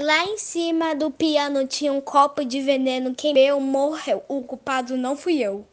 Lá em cima do piano tinha um copo de veneno. Quem bebeu morreu. O culpado não fui eu.